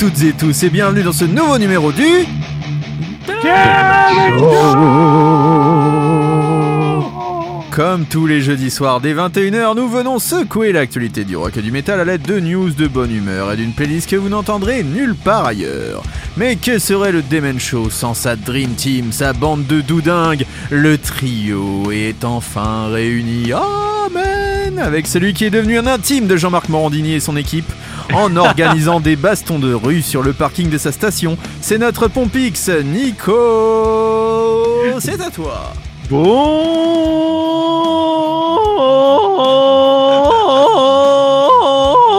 toutes et tous et bienvenue dans ce nouveau numéro du... Comme tous les jeudis soirs dès 21h, nous venons secouer l'actualité du rock et du métal à l'aide de news de bonne humeur et d'une playlist que vous n'entendrez nulle part ailleurs. Mais que serait le Demen Show sans sa Dream Team, sa bande de doudingues Le trio est enfin réuni. Amen Avec celui qui est devenu un intime de Jean-Marc Morandini et son équipe, en organisant des bastons de rue sur le parking de sa station. C'est notre Pompix, Nico. C'est à toi.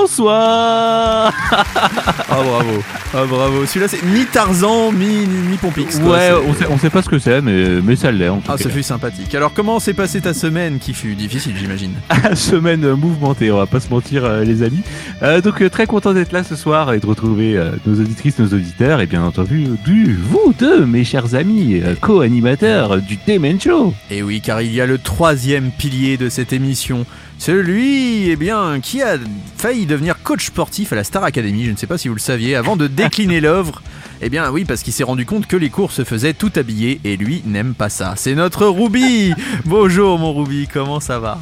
Bonsoir. Ah bravo Ah bravo Celui-là c'est mi Tarzan, mi, mi Pompix. quoi. Ouais, on sait, on sait pas ce que c'est, mais, mais ça l'est en tout Ah, ça fut sympathique. Alors, comment s'est passée ta semaine qui fut difficile, j'imagine? Semaine mouvementée, on va pas se mentir euh, les amis. Euh, donc euh, très content d'être là ce soir et de retrouver euh, nos auditrices, nos auditeurs et bien entendu du vous deux mes chers amis co-animateurs du Demen Show. Et Eh oui, car il y a le troisième pilier de cette émission. Celui, eh bien, qui a failli devenir coach sportif à la Star Academy, je ne sais pas si vous le saviez, avant de décliner l'œuvre. Eh bien oui, parce qu'il s'est rendu compte que les cours se faisaient tout habillés et lui n'aime pas ça. C'est notre Ruby Bonjour mon Ruby, comment ça va?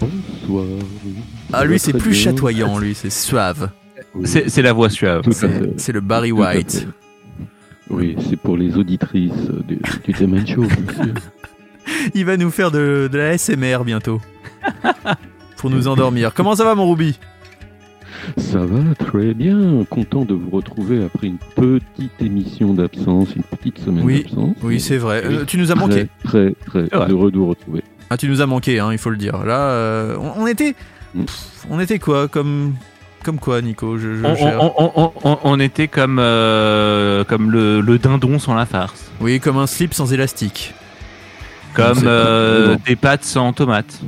Bonsoir. Ah lui c'est plus chatoyant, lui, c'est suave. C'est c'est la voix suave. C'est le Barry White. Oui, c'est pour les auditrices du, du Show, bien sûr. Il va nous faire de, de la SMR bientôt. Pour nous endormir. Comment ça va mon Ruby? Ça va très bien. Content de vous retrouver après une petite émission d'absence, une petite semaine Oui, d'absence. Oui, c'est vrai. Euh, tu nous as manqué. Très, très, heureux de vous retrouver. Ah, tu nous as manqué, hein, il faut le dire. Là, euh, on, on était. Mm. pff, on était quoi Comme. Comme quoi, Nico? Je, je On, cherche. on- on- on- on- on était comme, euh, comme le, le dindon sans la farce. Oui, comme un slip sans élastique. Comme euh, des pâtes sans tomates.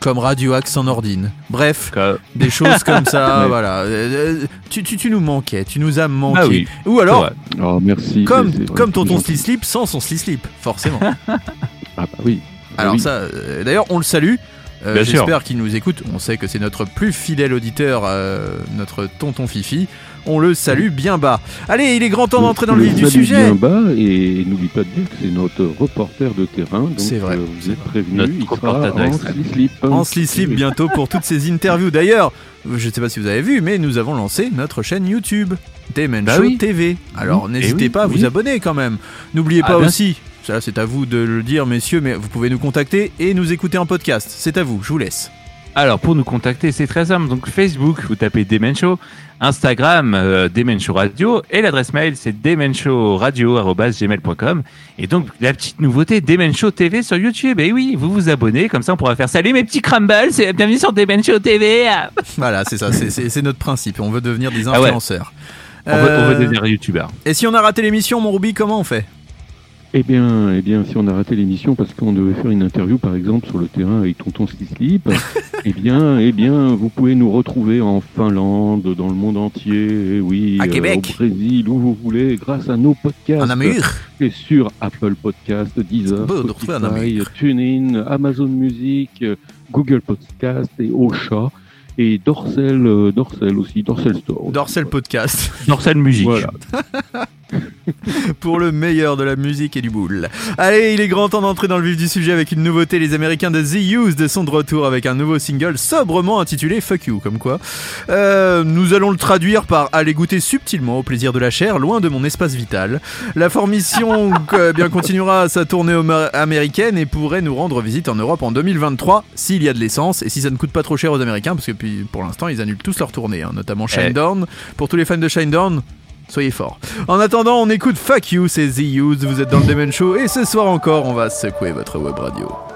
Comme Radioax sans Ordine. Bref, Comme- des choses comme ça, Ouais. voilà. Euh, euh, tu, tu, tu nous manquais, tu nous as manqué. Ah oui, Ou alors. Oh, merci. comme, C'est tonton. Sli Slip sans son Sli Slip, forcément. Ah bah oui. Ah Alors oui. ça, euh, d'ailleurs, on le salue. Euh, Bien sûr. J'espère qu'il nous écoute. On sait que c'est notre plus fidèle auditeur, euh, notre tonton Fifi. On le salue bien bas. Allez, il est grand temps d'entrer dans le vif du salue sujet. bien bas et n'oublie pas de dire que c'est notre reporter de terrain. C'est vrai. euh, vous êtes prévenu. Notre il reporter sera en slip. En Sli Slip bientôt pour toutes ces interviews. D'ailleurs, je ne sais pas si vous avez vu, mais nous avons lancé notre chaîne YouTube, Demen Bah Show oui. TV. Alors Mhm. n'hésitez Eh oui, pas à vous oui. abonner quand même. N'oubliez Ah, pas bien aussi, ça c'est à vous de le dire messieurs, mais vous pouvez nous contacter et nous écouter en podcast. C'est à vous, je vous laisse. Alors pour nous contacter, c'est très simple. Donc Facebook, vous tapez Demen Show, Instagram, euh, Demen Show Radio, et l'adresse mail c'est demenshowradio@gmail.com. Et donc la petite nouveauté, Demen Show TV sur YouTube. Et oui, vous vous abonnez, comme ça on pourra faire salut mes petits crumbles, c'est bienvenue sur Demen Show TV. Voilà, c'est ça, c'est- notre principe. On veut devenir des Ah ouais. influenceurs. On, veut, on Euh, veut devenir youtubeur. Et si on a raté l'émission, mon Ruby, comment on fait? Eh bien, eh bien, si on a raté l'émission parce qu'on devait faire une interview, par exemple, sur le terrain avec Tonton Slip, eh bien, eh bien, vous pouvez nous retrouver en Finlande, dans le monde entier, eh oui, À Québec. au Brésil, où vous voulez, grâce à nos podcasts. En Amérique Et sur Apple Podcast, Deezer, Spotify, Amérique. TuneIn, Amazon Music, euh, Google Podcast et Ocha. Et Dorsel, euh, Dorsel aussi, Dorsel Store. Dorsel Podcast. Dorsal Musique. Voilà. pour le meilleur de la musique et du boule. Allez, il est grand temps d'entrer dans le vif du sujet avec une nouveauté. Les Américains de The Used sont de retour avec un nouveau single sobrement intitulé Fuck You, comme quoi. Euh, nous allons le traduire par aller goûter subtilement au plaisir de la chair, loin de mon espace vital. La formation euh, bien continuera sa tournée américaine et pourrait nous rendre visite en Europe en 2023 s'il y a de l'essence et si ça ne coûte pas trop cher aux Américains, parce que puis, pour l'instant ils annulent tous leur tournée, hein, notamment Shinedown. Pour tous les fans de Shinedown, Soyez forts. En attendant, on écoute Fuck You, c'est The Used, vous êtes dans le Demon Show, et ce soir encore, on va secouer votre web radio.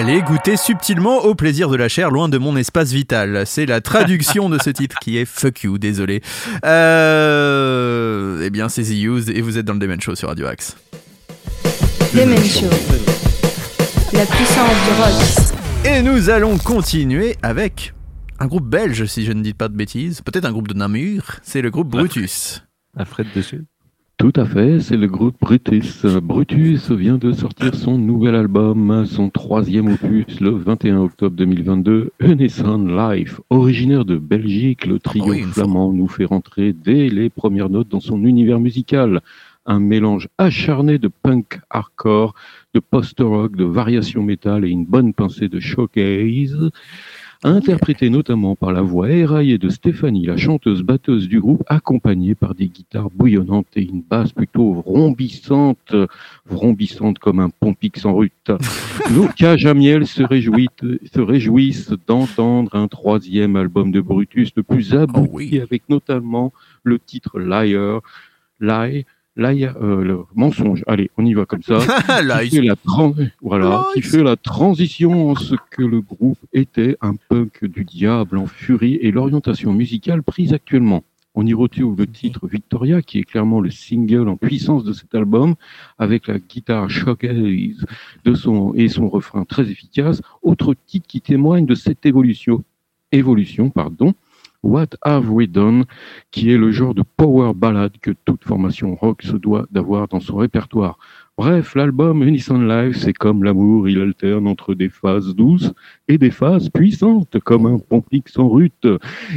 Allez goûter subtilement au plaisir de la chair loin de mon espace vital. C'est la traduction de ce titre qui est Fuck You, désolé. Euh, eh bien, c'est The Used et vous êtes dans le Demen Show sur Radio Axe. Demen Show. La puissance du rock. Et nous allons continuer avec un groupe belge, si je ne dis pas de bêtises. Peut-être un groupe de Namur. C'est le groupe Brutus. Alfred dessus. Tout à fait, c'est le groupe Brutus. Brutus vient de sortir son nouvel album, son troisième opus, le 21 octobre 2022, Unisson Life. Originaire de Belgique, le trio oui, flamand nous fait rentrer dès les premières notes dans son univers musical. Un mélange acharné de punk hardcore, de post-rock, de variation métal et une bonne pincée de showcase. Interprété notamment par la voix éraillée de Stéphanie, la chanteuse batteuse du groupe, accompagnée par des guitares bouillonnantes et une basse plutôt vrombissante, vrombissante comme un pompix en rute. Nos cages à miel se, réjouit- se réjouissent d'entendre un troisième album de Brutus le plus abouti, Oh oui. avec notamment le titre Liar, Lie, Liar, euh, le mensonge. Allez, on y va comme ça Là, qui fait la voilà, qui fait la transition en ce que le groupe était un punk du diable en furie et l'orientation musicale prise actuellement. On y retrouve le titre Victoria, qui est clairement le single en puissance de cet album, avec la guitare showcase de son et son refrain très efficace. Autre titre qui témoigne de cette évolution, évolution, pardon. What Have We Done, qui est le genre de power ballad que toute formation rock se doit d'avoir dans son répertoire. Bref, l'album Unison Live, c'est comme l'amour, il alterne entre des phases douces et des phases puissantes, comme un pompix en rute.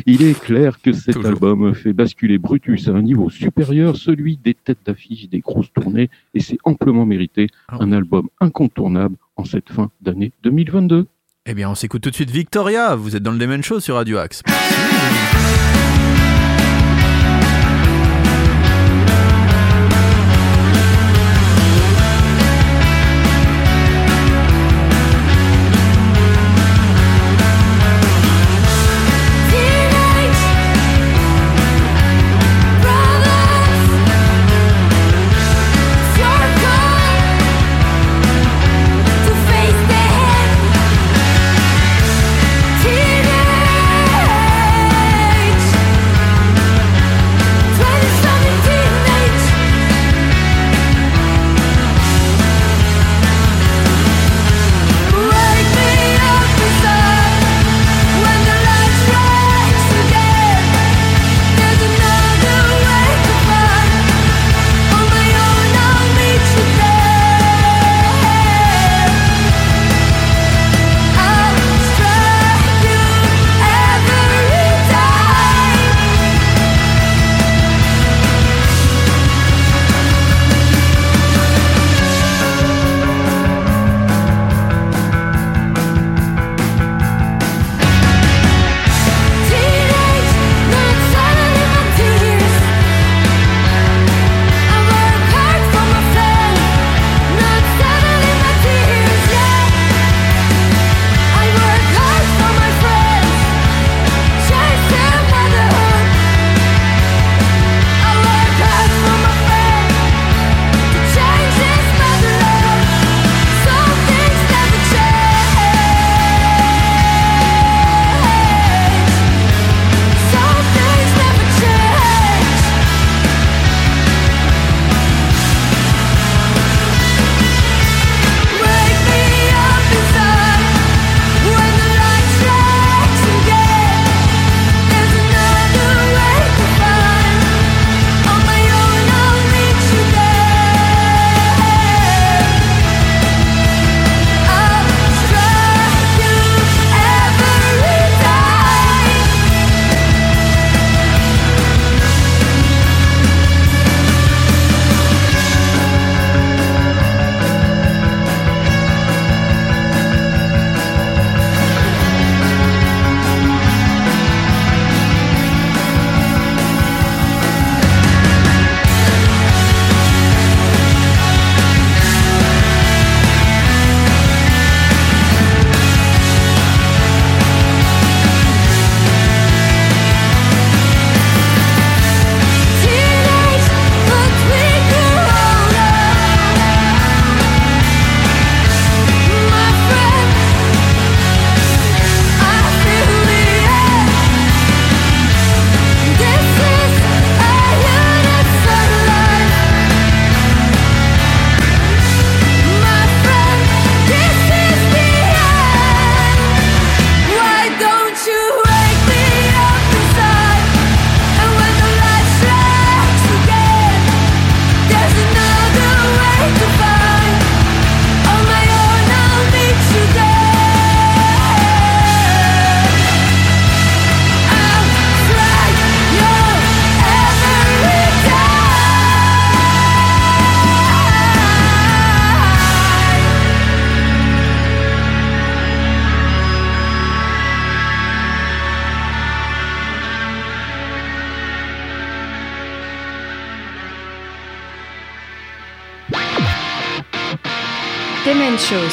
Il est clair que cet Toujours. album fait basculer Brutus à un niveau supérieur, celui des têtes d'affiche, des grosses tournées, et c'est amplement mérité. Ah. Un album incontournable en cette fin d'année 2022. Eh bien, on s'écoute tout de suite Victoria. Vous êtes dans le Demen Show sur Radio Axe.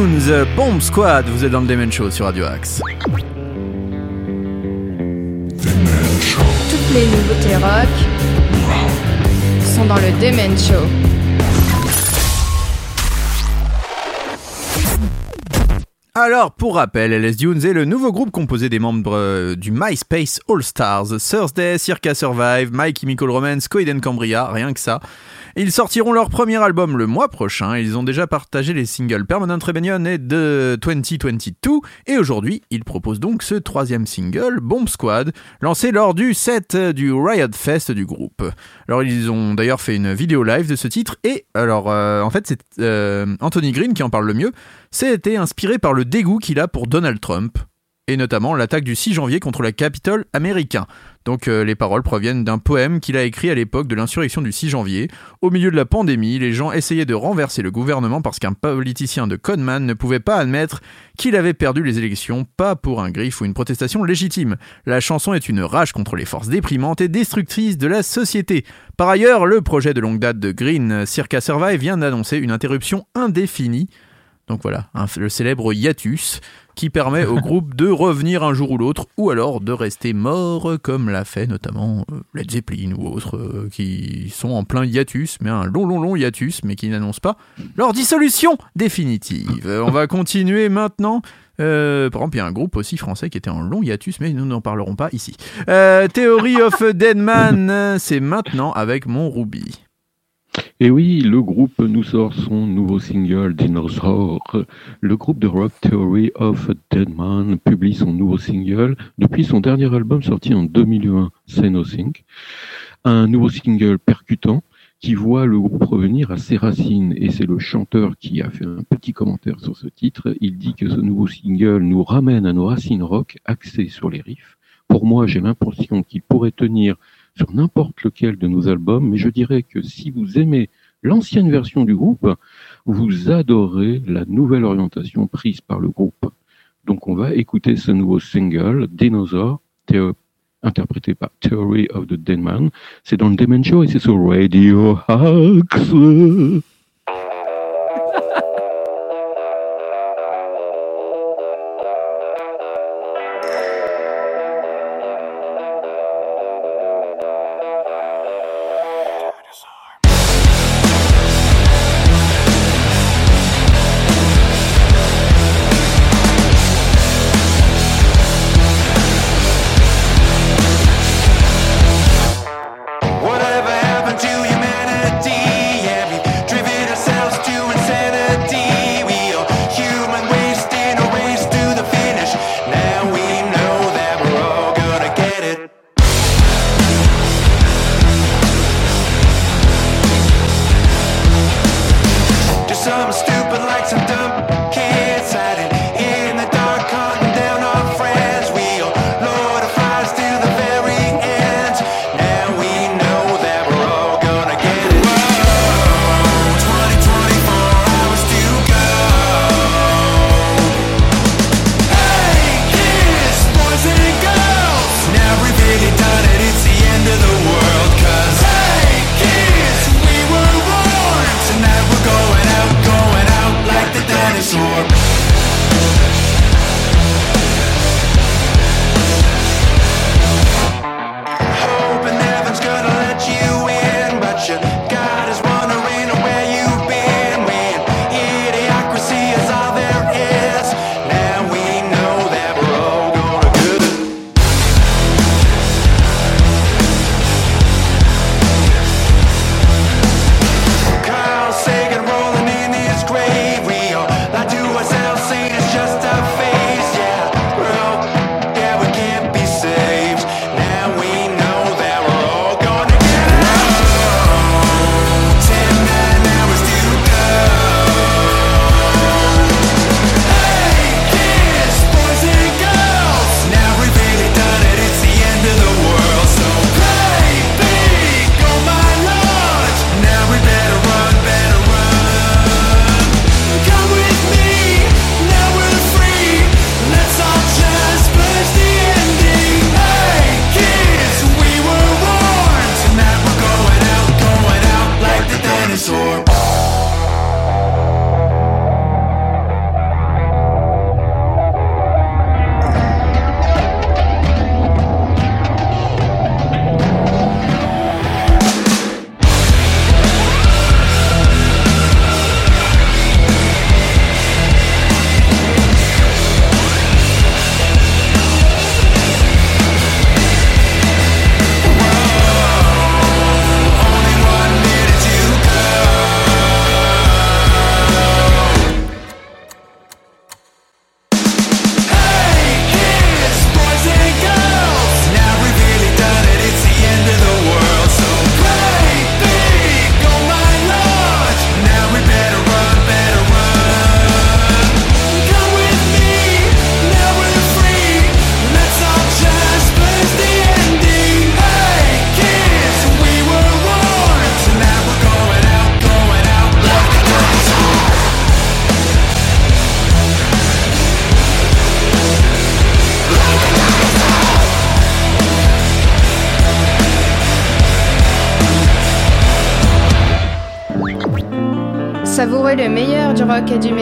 LS Dunes, Bomb Squad, vous êtes dans le Demen Show sur Radio Axe. Toutes les nouveautés rock sont dans le Demen Show. Alors, pour rappel, LS Dunes est le nouveau groupe composé des membres euh, du MySpace All Stars, Thursday, Circa Survive, My Chemical Romance, Coiden Cambria, rien que ça. Ils sortiront leur premier album le mois prochain. Ils ont déjà partagé les singles Permanent Rebellion et The 2022. Et aujourd'hui, ils proposent donc ce troisième single, Bomb Squad, lancé lors du set du Riot Fest du groupe. Alors, ils ont d'ailleurs fait une vidéo live de ce titre. Et alors, euh, en fait, c'est euh, Anthony Green qui en parle le mieux. C'était inspiré par le dégoût qu'il a pour Donald Trump. et notamment l'attaque du 6 janvier contre le Capitole américain. Donc euh, les paroles proviennent d'un poème qu'il a écrit à l'époque de l'insurrection du 6 janvier. Au milieu de la pandémie, les gens essayaient de renverser le gouvernement parce qu'un politicien de Conman ne pouvait pas admettre qu'il avait perdu les élections, pas pour un griffe ou une protestation légitime. La chanson est une rage contre les forces déprimantes et destructrices de la société. Par ailleurs, le projet de longue date de Green, Circa Survive, vient d'annoncer une interruption indéfinie donc voilà, un- le célèbre hiatus qui permet au groupe de revenir un jour ou l'autre, ou alors de rester mort, comme l'a fait notamment euh, Led Zeppelin ou autres, euh, qui sont en plein hiatus, mais un long, long, long hiatus, mais qui n'annoncent pas leur dissolution définitive. Euh, On va continuer maintenant. Euh, par exemple, il y a un groupe aussi français qui était en long hiatus, mais nous n'en parlerons pas ici. Euh, Theory of a Dead Man, euh, c'est maintenant avec mon Ruby. Et oui, le groupe nous sort son nouveau single Dinosaur. Le groupe de rock Theory of a Dead Man publie son nouveau single depuis son dernier album sorti en 2020, Say Nothing. Un nouveau single percutant qui voit le groupe revenir à ses racines. Et c'est le chanteur qui a fait un petit commentaire sur ce titre. Il dit que ce nouveau single nous ramène à nos racines rock axées sur les riffs. Pour moi, j'ai l'impression qu'il pourrait tenir sur n'importe lequel de nos albums, mais je dirais que si vous aimez l'ancienne version du groupe, vous adorez la nouvelle orientation prise par le groupe. Donc on va écouter ce nouveau single, Dinosaur, interprété par Theory of the Dead Man. C'est dans le Demen Show et c'est sur Radio Axe.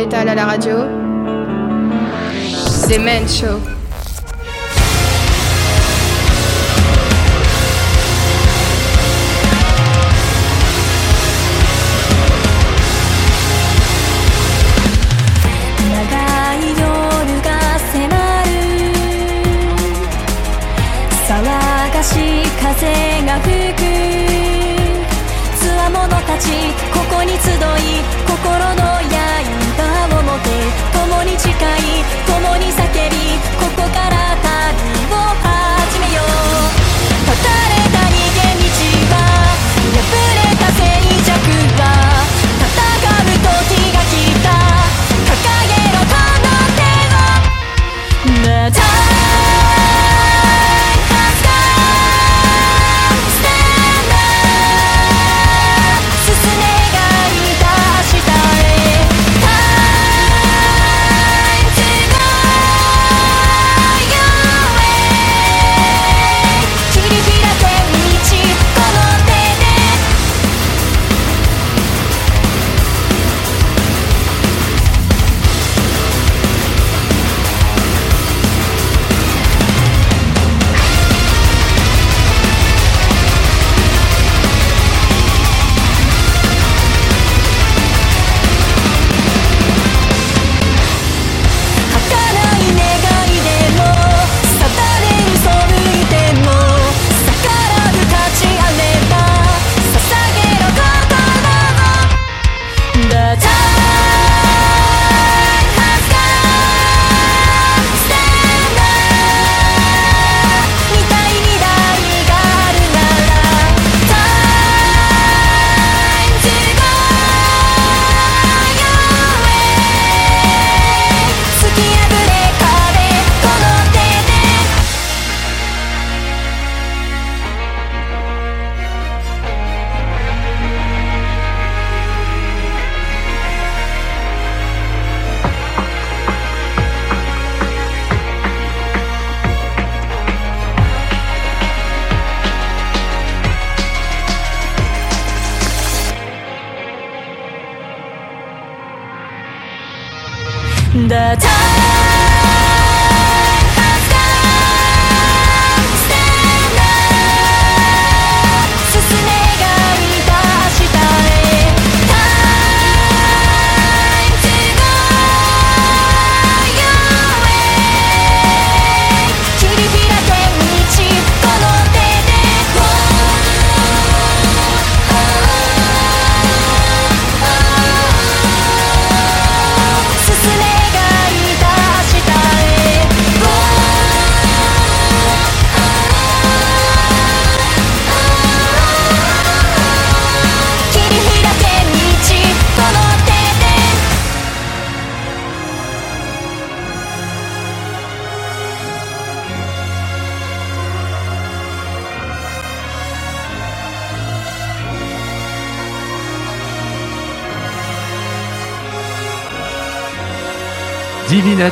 métal à la radio The Men Show.「つわものたちここに集い心の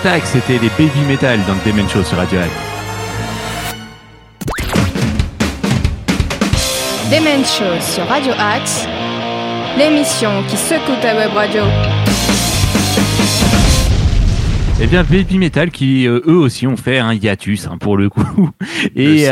Attack, c'était les Baby Metal dans le Demen Show sur Radio Hack. The Men Show sur Radio Axe. L'émission qui secoue ta web radio. Eh bien, Baby Metal qui euh, eux aussi ont fait un hiatus hein, pour le coup. Et.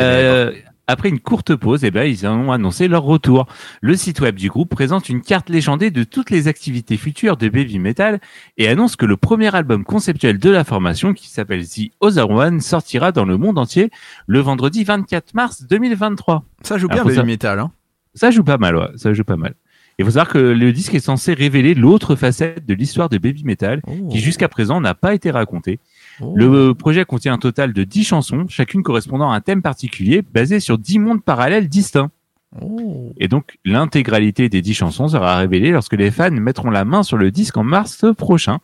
Après une courte pause, eh ben, ils ont annoncé leur retour. Le site web du groupe présente une carte légendée de toutes les activités futures de Baby Metal et annonce que le premier album conceptuel de la formation, qui s'appelle The Other One, sortira dans le monde entier le vendredi 24 mars 2023. Ça joue Alors, bien Baby ça- Metal. Hein. Ça joue pas mal, ouais. Ça joue pas mal. Il faut savoir que le disque est censé révéler l'autre facette de l'histoire de Baby Metal, qui jusqu'à présent n'a pas été racontée. Oh. Le projet contient un total de 10 chansons, chacune correspondant à un thème particulier, basé sur 10 mondes parallèles distincts. Oh. Et donc, l'intégralité des 10 chansons sera révélée lorsque les fans mettront la main sur le disque en mars prochain.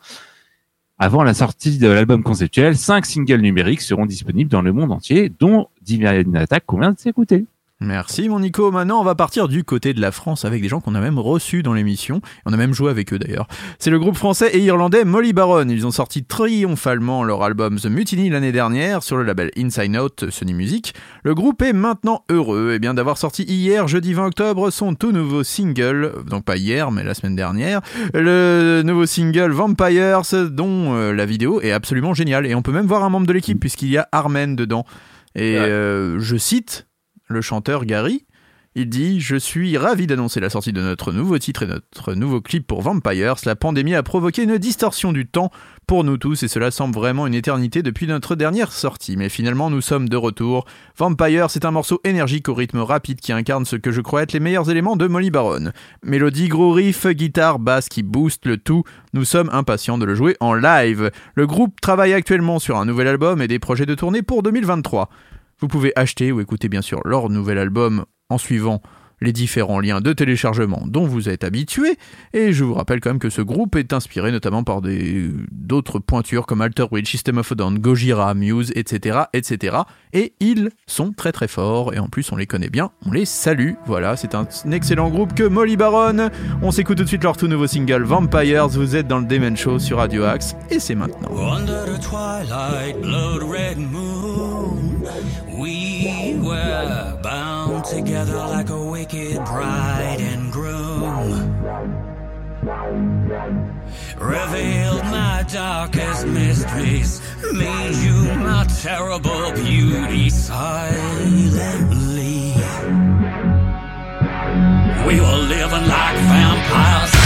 Avant la sortie de l'album conceptuel, 5 singles numériques seront disponibles dans le monde entier, dont Divine Attack qu'on vient de s'écouter. Merci mon Nico. Maintenant, on va partir du côté de la France avec des gens qu'on a même reçus dans l'émission. On a même joué avec eux d'ailleurs. C'est le groupe français et irlandais Molly Baron. Ils ont sorti triomphalement leur album The Mutiny l'année dernière sur le label Inside Out Sony Music. Le groupe est maintenant heureux et bien d'avoir sorti hier, jeudi 20 octobre, son tout nouveau single, donc pas hier mais la semaine dernière, le nouveau single Vampires dont euh, la vidéo est absolument géniale et on peut même voir un membre de l'équipe puisqu'il y a Armen dedans. Et Ouais. euh, je cite le chanteur Gary. Il dit Je suis ravi d'annoncer la sortie de notre nouveau titre et notre nouveau clip pour Vampires. La pandémie a provoqué une distorsion du temps pour nous tous et cela semble vraiment une éternité depuis notre dernière sortie. Mais finalement, nous sommes de retour. Vampire, c'est un morceau énergique au rythme rapide qui incarne ce que je crois être les meilleurs éléments de Molly Baron. Mélodie, gros riff, guitare, basse qui booste le tout. Nous sommes impatients de le jouer en live. Le groupe travaille actuellement sur un nouvel album et des projets de tournée pour 2023. Vous pouvez acheter ou écouter bien sûr leur nouvel album en suivant les différents liens de téléchargement dont vous êtes habitués. Et je vous rappelle quand même que ce groupe est inspiré notamment par d'autres pointures comme Alter Bridge, System of a Down, Gojira, Muse, etc., etc. Et ils sont très très forts et en plus on les connaît bien, on les salue. Voilà, c'est un, excellent groupe que Molly Baron. On s'écoute tout de suite leur tout nouveau single Vampires. Vous êtes dans le Demen Show sur Radio Axe et c'est maintenant. We were bound together like a wicked bride and groom. Revealed my darkest mysteries, made you my terrible beauty silently. We were living like vampires.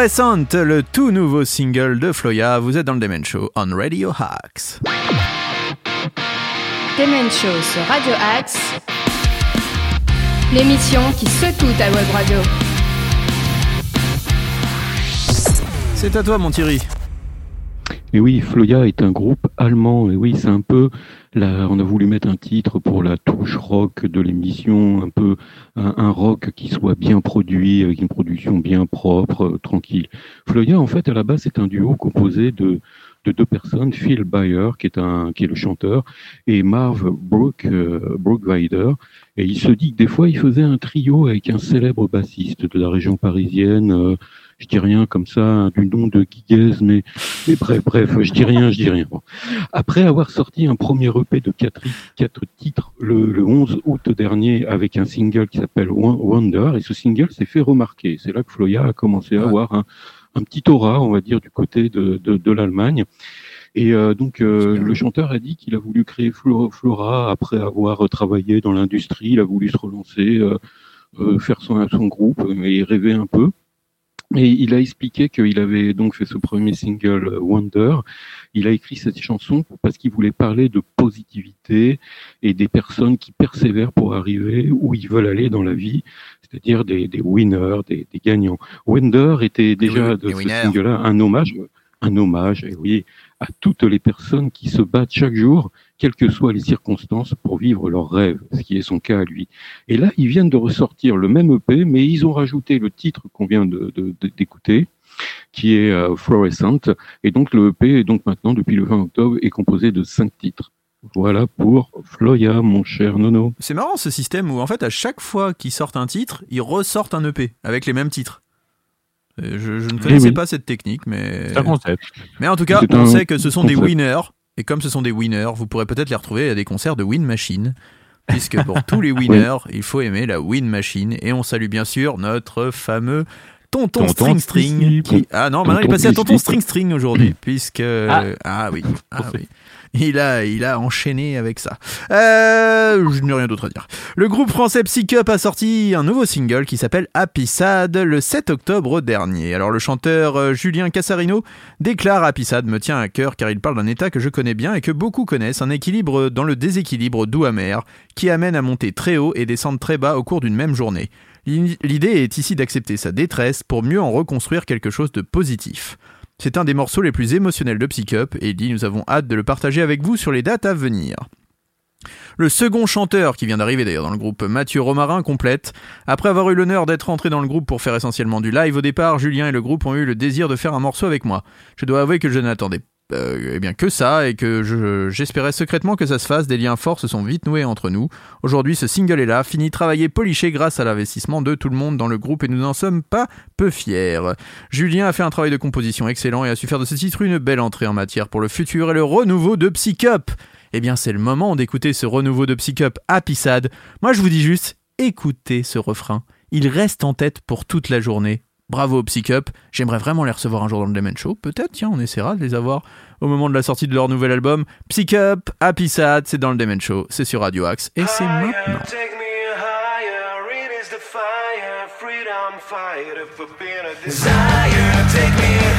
Fluorescent, le tout nouveau single de Floya. Vous êtes dans le Demen Show on Radio Hacks. Demen Show sur Radio Axe, l'émission qui secoue ta web radio. C'est à toi, mon Thierry. Et oui, Floya est un groupe allemand. Et oui, c'est un peu, la, on a voulu mettre un titre pour la touche rock de l'émission, un peu un, rock qui soit bien produit, avec une production bien propre, euh, tranquille. Floya, en fait, à la base, c'est un duo composé de, de deux personnes, Phil Bayer, qui est un, qui est le chanteur, et Marv Brook, euh. Et il se dit que des fois, il faisait un trio avec un célèbre bassiste de la région parisienne. euh, je dis rien comme ça, du nom de Guiguez, mais, mais bref, bref, je dis rien, je dis rien. Bon. Après avoir sorti un premier EP de quatre, quatre titres le, le 11 août dernier avec un single qui s'appelle Won- Wonder, et ce single s'est fait remarquer. C'est là que Floya a commencé à avoir un, un petit aura, on va dire, du côté de, de, de l'Allemagne. Et euh, donc euh, le chanteur a dit qu'il a voulu créer Flo- Flora après avoir travaillé dans l'industrie, il a voulu se relancer, euh, faire son, son groupe et rêver un peu. Et il a expliqué qu'il avait donc fait ce premier single euh, Wonder. Il a écrit cette chanson parce qu'il voulait parler de positivité et des personnes qui persévèrent pour arriver où ils veulent aller dans la vie, c'est-à-dire des, des winners, des, des gagnants. Wonder était déjà de ce single-là un hommage, un hommage, et oui, à toutes les personnes qui se battent chaque jour, quelles que soient les circonstances, pour vivre leurs rêves, ce qui est son cas à lui. Et là, ils viennent de ressortir le même EP, mais ils ont rajouté le titre qu'on vient de- de- d'écouter, qui est euh, Fluorescent. Et donc le EP est donc maintenant, depuis le 20 octobre, est composé de cinq titres. Voilà pour Floya, mon cher Nono. C'est marrant ce système où en fait à chaque fois qu'ils sortent un titre, ils ressortent un EP avec les mêmes titres. Je, je ne connaissais oui. pas cette technique, mais C'est un concept. mais en tout cas, on un sait que ce sont des winners. Et comme ce sont des winners, vous pourrez peut-être les retrouver à des concerts de Win Machine. Puisque pour tous les winners, il faut aimer la Win Machine. Et on salue bien sûr notre fameux Tonton, Tonton String String. Qui... Ah non, maintenant il est passé à Tonton. String String aujourd'hui. Puisque. Ah. Ah, oui. Ah oui. Il a, il a enchaîné avec ça. Euh, je n'ai rien d'autre à dire. Le groupe français Psycup a sorti un nouveau single qui s'appelle Happy Sad le 7 octobre dernier. Alors le chanteur euh, Julien Cassarino déclare Happy Sad me tient à cœur car il parle d'un état que je connais bien et que beaucoup connaissent, un équilibre dans le déséquilibre doux amer qui amène à monter très haut et descendre très bas au cours d'une même journée. L'idée est ici d'accepter sa détresse pour mieux en reconstruire quelque chose de positif. C'est un des morceaux les plus émotionnels de Psycup et il nous avons hâte de le partager avec vous sur les dates à venir. Le second chanteur qui vient d'arriver d'ailleurs dans le groupe, Mathieu Romarin, complète. Après avoir eu l'honneur d'être entré dans le groupe pour faire essentiellement du live au départ, Julien et le groupe ont eu le désir de faire un morceau avec moi. Je dois avouer que je n'attendais euh, eh bien que ça et que je- j'espérais secrètement que ça se fasse. Des liens forts se sont vite noués entre nous. Aujourd'hui, ce single est là, fini, travaillé, poliché grâce à l'investissement de tout le monde dans le groupe et nous n'en sommes pas peu fiers. Julien a fait un travail de composition excellent et a su faire de ce titre une belle entrée en matière pour le futur et le renouveau de Psycup. Eh bien, c'est le moment d'écouter ce renouveau de Psycup Happy Sad. Moi, je vous dis juste, écoutez ce refrain. Il reste en tête pour toute la journée. Bravo Psycup. J'aimerais vraiment les recevoir un jour dans le Demen Show. Peut-être, tiens, on essaiera de les avoir au moment de la sortie de leur nouvel album. Psycup Happy Sad, c'est dans le Demen Show. C'est sur Radio Axe et c'est maintenant. Take me higher,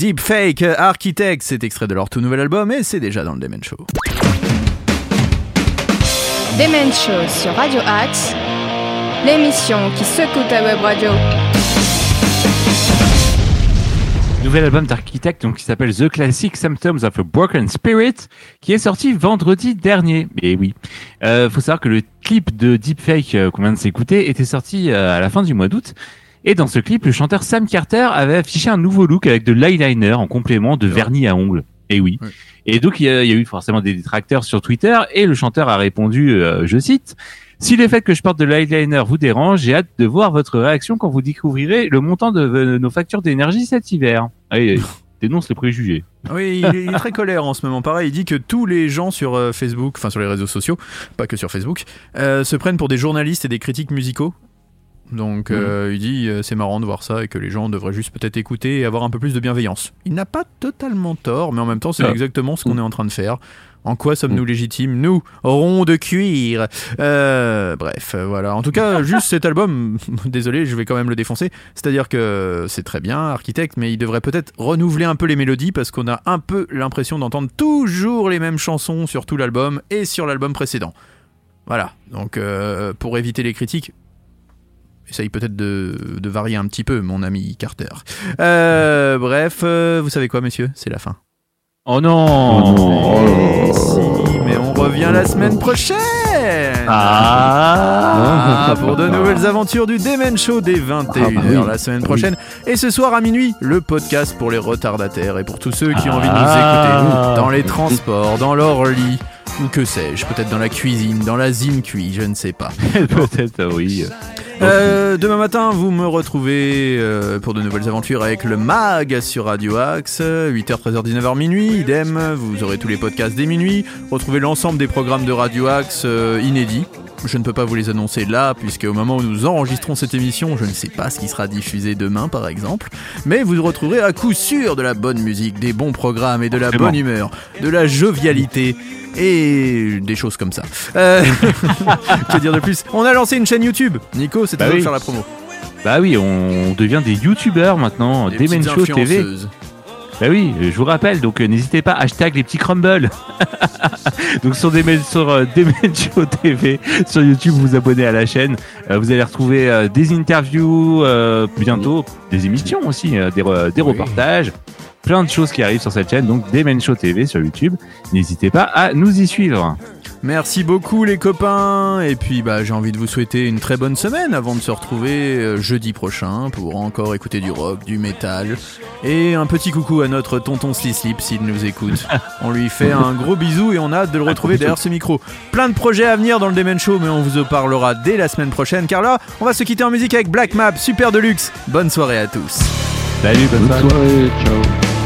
Deepfake Architect, c'est extrait de leur tout nouvel album et c'est déjà dans le Demen Show. Demen Show sur Radio Axe, l'émission qui secoue ta web radio. Nouvel album d'Architect donc qui s'appelle The Classic Symptoms of a Broken Spirit qui est sorti vendredi dernier. Et oui, euh, faut savoir que le clip de Deepfake euh, qu'on vient de s'écouter était sorti euh, à la fin du mois d'août. Et dans ce clip, le chanteur Sam Carter avait affiché un nouveau look avec de l'eyeliner en complément de vernis à ongles. Et oui. Et donc il y, a, il y a eu forcément des détracteurs sur Twitter et le chanteur a répondu, euh, je cite. Si le fait que je porte de l'eyeliner vous dérange, j'ai hâte de voir votre réaction quand vous découvrirez le montant de euh, nos factures d'énergie cet hiver. Allez, dénonce les préjugés. Oui, il est, il est très colère en ce moment. Pareil, il dit que tous les gens sur euh, Facebook, enfin sur les réseaux sociaux, pas que sur Facebook, euh, se prennent pour des journalistes et des critiques musicaux. Donc euh, il dit euh, c'est marrant de voir ça et que les gens devraient juste peut-être écouter et avoir un peu plus de bienveillance. Il n'a pas totalement tort, mais en même temps c'est Ah. exactement ce qu'on est en train de faire. En quoi sommes-nous légitimes? Nous, ronds de cuir. Euh, bref, voilà. En tout cas, juste cet album, désolé, je vais quand même le défoncer. C'est-à-dire que c'est très bien, architecte, mais il devrait peut-être renouveler un peu les mélodies parce qu'on a un peu l'impression d'entendre toujours les mêmes chansons sur tout l'album et sur l'album précédent. Voilà. Donc, euh, pour éviter les critiques, essaye peut-être de, de varier un petit peu, mon ami Carter. Euh, bref, euh, vous savez quoi, messieurs? C'est la fin. Oh non Eh si, mais on revient la semaine prochaine Ah Ah, pour de nouvelles aventures du Demen Show dès 21h Ah bah oui. la semaine prochaine. Et ce soir à minuit, le podcast pour les retardataires et pour tous ceux qui ont envie de nous Ah. écouter dans les transports, dans leur lit, ou que sais-je, peut-être dans la cuisine, dans la zine cuit, je ne sais pas. Peut-être, oui. Euh, demain matin, vous me retrouvez euh, pour de nouvelles aventures avec le MAG sur Radio Axe, 8h, 13h, 19h minuit, idem, vous aurez tous les podcasts dès minuit, retrouvez l'ensemble des programmes de Radio Axe euh, inédits. Je ne peux pas vous les annoncer là, puisque au moment où nous enregistrons cette émission, je ne sais pas ce qui sera diffusé demain, par exemple. Mais vous retrouverez à coup sûr de la bonne musique, des bons programmes et de la bonne humeur, de la jovialité et des choses comme ça. Euh, que dire de plus? On a lancé une chaîne YouTube. Nico, c'est Bah toi de oui. faire la promo. Bah oui, on devient des youtubeurs maintenant, Des petites Show TV. Bah oui, je vous rappelle, donc euh, n'hésitez pas, hashtag les petits crumbles. donc sur, Demen, sur euh, Show TV, sur YouTube, vous vous abonnez à la chaîne. Euh, vous allez retrouver des interviews, bientôt des émissions aussi, des, des reportages, plein de choses qui arrivent sur cette chaîne. Donc Demen Show TV sur YouTube. N'hésitez pas à nous y suivre. Merci beaucoup les copains et puis bah j'ai envie de vous souhaiter une très bonne semaine avant de se retrouver euh, jeudi prochain pour encore écouter du rock, du métal et un petit coucou à notre tonton Slislip s'il nous écoute. On lui fait un gros bisou et on a hâte de le retrouver derrière ce micro. Plein de projets à venir dans le Demen Show mais on vous en parlera dès la semaine prochaine car là on va se quitter en musique avec Black Map Super Deluxe. Bonne soirée à tous. Salut, bonne Bonne soirée. soirée, ciao.